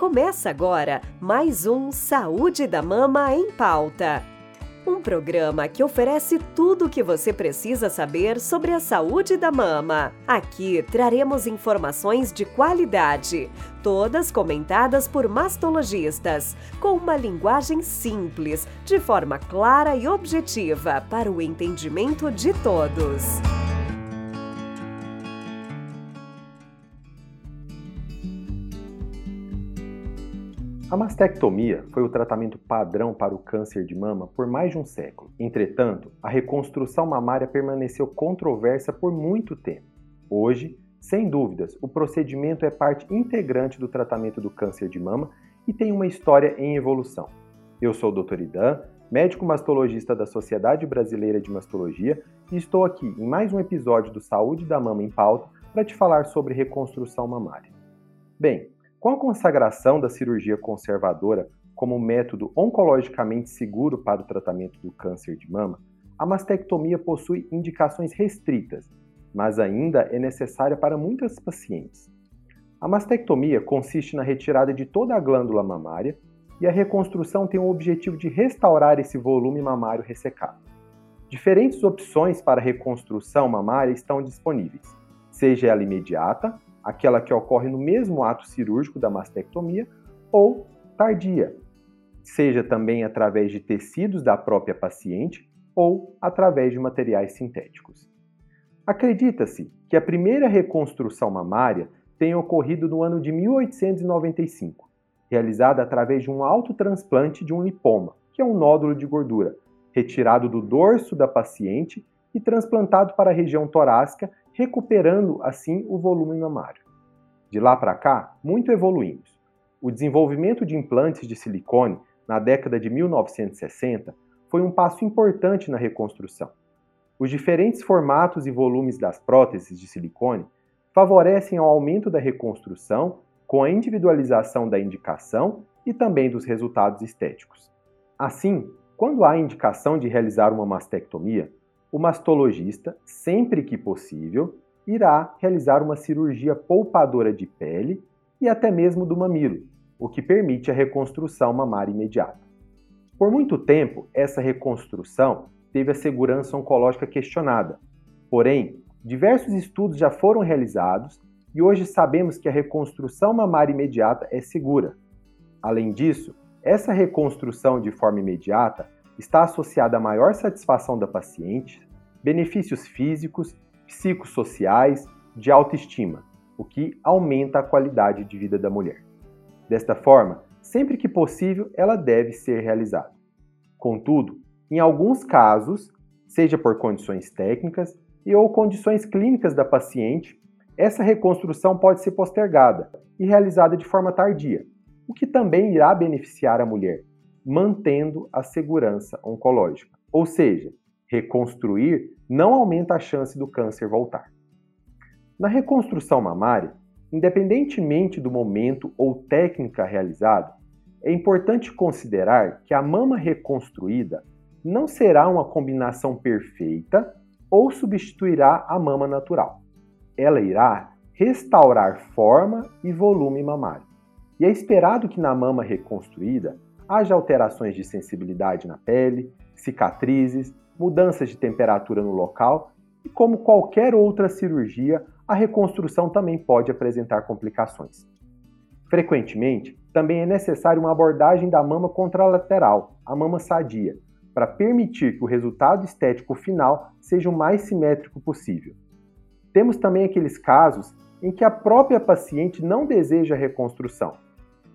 Começa agora mais um Saúde da Mama em Pauta. Um programa que oferece tudo o que você precisa saber sobre a saúde da mama. Aqui traremos informações de qualidade, todas comentadas por mastologistas, com uma linguagem simples, de forma clara e objetiva para o entendimento de todos. A mastectomia foi o tratamento padrão para o câncer de mama por mais de um século. Entretanto, a reconstrução mamária permaneceu controversa por muito tempo. Hoje, sem dúvidas, o procedimento é parte integrante do tratamento do câncer de mama e tem uma história em evolução. Eu sou o Dr. Idan, médico mastologista da Sociedade Brasileira de Mastologia, e estou aqui em mais um episódio do Saúde da Mama em Pauta para te falar sobre reconstrução mamária. Bem, com a consagração da cirurgia conservadora como método oncologicamente seguro para o tratamento do câncer de mama, a mastectomia possui indicações restritas, mas ainda é necessária para muitas pacientes. A mastectomia consiste na retirada de toda a glândula mamária e a reconstrução tem o objetivo de restaurar esse volume mamário ressecado. Diferentes opções para reconstrução mamária estão disponíveis, seja ela imediata aquela que ocorre no mesmo ato cirúrgico da mastectomia, ou tardia, seja também através de tecidos da própria paciente ou através de materiais sintéticos. Acredita-se que a primeira reconstrução mamária tenha ocorrido no ano de 1895, realizada através de um autotransplante de um lipoma, que é um nódulo de gordura, retirado do dorso da paciente e transplantado para a região torácica recuperando assim o volume mamário. De lá para cá, muito evoluímos. O desenvolvimento de implantes de silicone na década de 1960 foi um passo importante na reconstrução. Os diferentes formatos e volumes das próteses de silicone favorecem ao aumento da reconstrução com a individualização da indicação e também dos resultados estéticos. Assim, quando há indicação de realizar uma mastectomia, o mastologista, sempre que possível, irá realizar uma cirurgia poupadora de pele e até mesmo do mamilo, o que permite a reconstrução mamária imediata. Por muito tempo, essa reconstrução teve a segurança oncológica questionada. Porém, diversos estudos já foram realizados e hoje sabemos que a reconstrução mamária imediata é segura. Além disso, essa reconstrução de forma imediata está associada a maior satisfação da paciente, benefícios físicos, psicossociais, de autoestima, o que aumenta a qualidade de vida da mulher. Desta forma, sempre que possível, ela deve ser realizada. Contudo, em alguns casos, seja por condições técnicas e ou condições clínicas da paciente, essa reconstrução pode ser postergada e realizada de forma tardia, o que também irá beneficiar a mulher, mantendo a segurança oncológica. Ou seja, reconstruir não aumenta a chance do câncer voltar. Na reconstrução mamária, independentemente do momento ou técnica realizada, é importante considerar que a mama reconstruída não será uma combinação perfeita ou substituirá a mama natural. Ela irá restaurar forma e volume mamário. E é esperado que na mama reconstruída haja alterações de sensibilidade na pele, cicatrizes, mudanças de temperatura no local e, como qualquer outra cirurgia, a reconstrução também pode apresentar complicações. Frequentemente, também é necessária uma abordagem da mama contralateral, a mama sadia, para permitir que o resultado estético final seja o mais simétrico possível. Temos também aqueles casos em que a própria paciente não deseja reconstrução,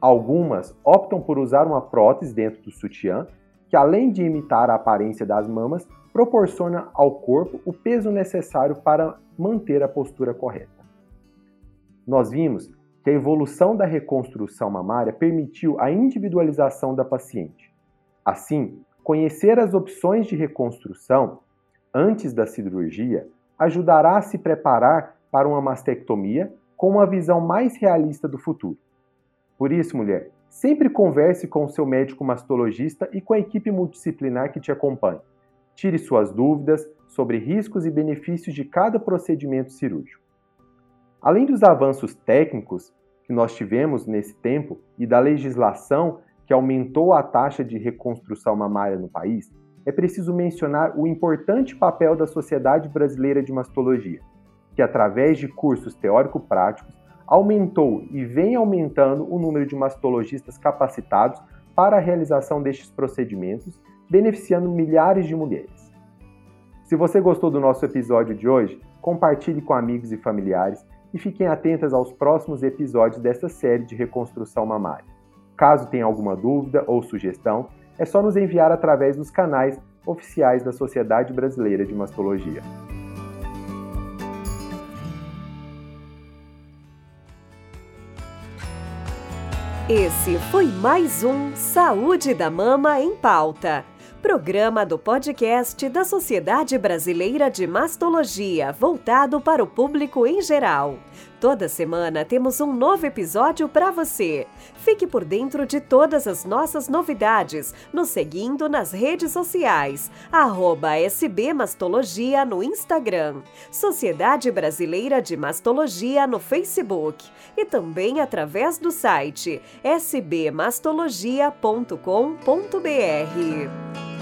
Algumas optam por usar uma prótese dentro do sutiã, que além de imitar a aparência das mamas, proporciona ao corpo o peso necessário para manter a postura correta. Nós vimos que a evolução da reconstrução mamária permitiu a individualização da paciente. Assim, conhecer as opções de reconstrução antes da cirurgia ajudará a se preparar para uma mastectomia com uma visão mais realista do futuro. Por isso, mulher, sempre converse com o seu médico mastologista e com a equipe multidisciplinar que te acompanha. Tire suas dúvidas sobre riscos e benefícios de cada procedimento cirúrgico. Além dos avanços técnicos, que nós tivemos nesse tempo e da legislação que aumentou a taxa de reconstrução mamária no país, é preciso mencionar o importante papel da Sociedade Brasileira de Mastologia, que, através de cursos teórico-práticos, aumentou e vem aumentando o número de mastologistas capacitados para a realização destes procedimentos, beneficiando milhares de mulheres. Se você gostou do nosso episódio de hoje, compartilhe com amigos e familiares e fiquem atentas aos próximos episódios dessa série de reconstrução mamária. Caso tenha alguma dúvida ou sugestão, é só nos enviar através dos canais oficiais da Sociedade Brasileira de Mastologia. Esse foi mais um Saúde da Mama em Pauta programa do podcast da Sociedade Brasileira de Mastologia, voltado para o público em geral. Toda semana temos um novo episódio para você. Fique por dentro de todas as nossas novidades, nos seguindo nas redes sociais, SBMastologia no Instagram, Sociedade Brasileira de Mastologia no Facebook e também através do site sbmastologia.com.br.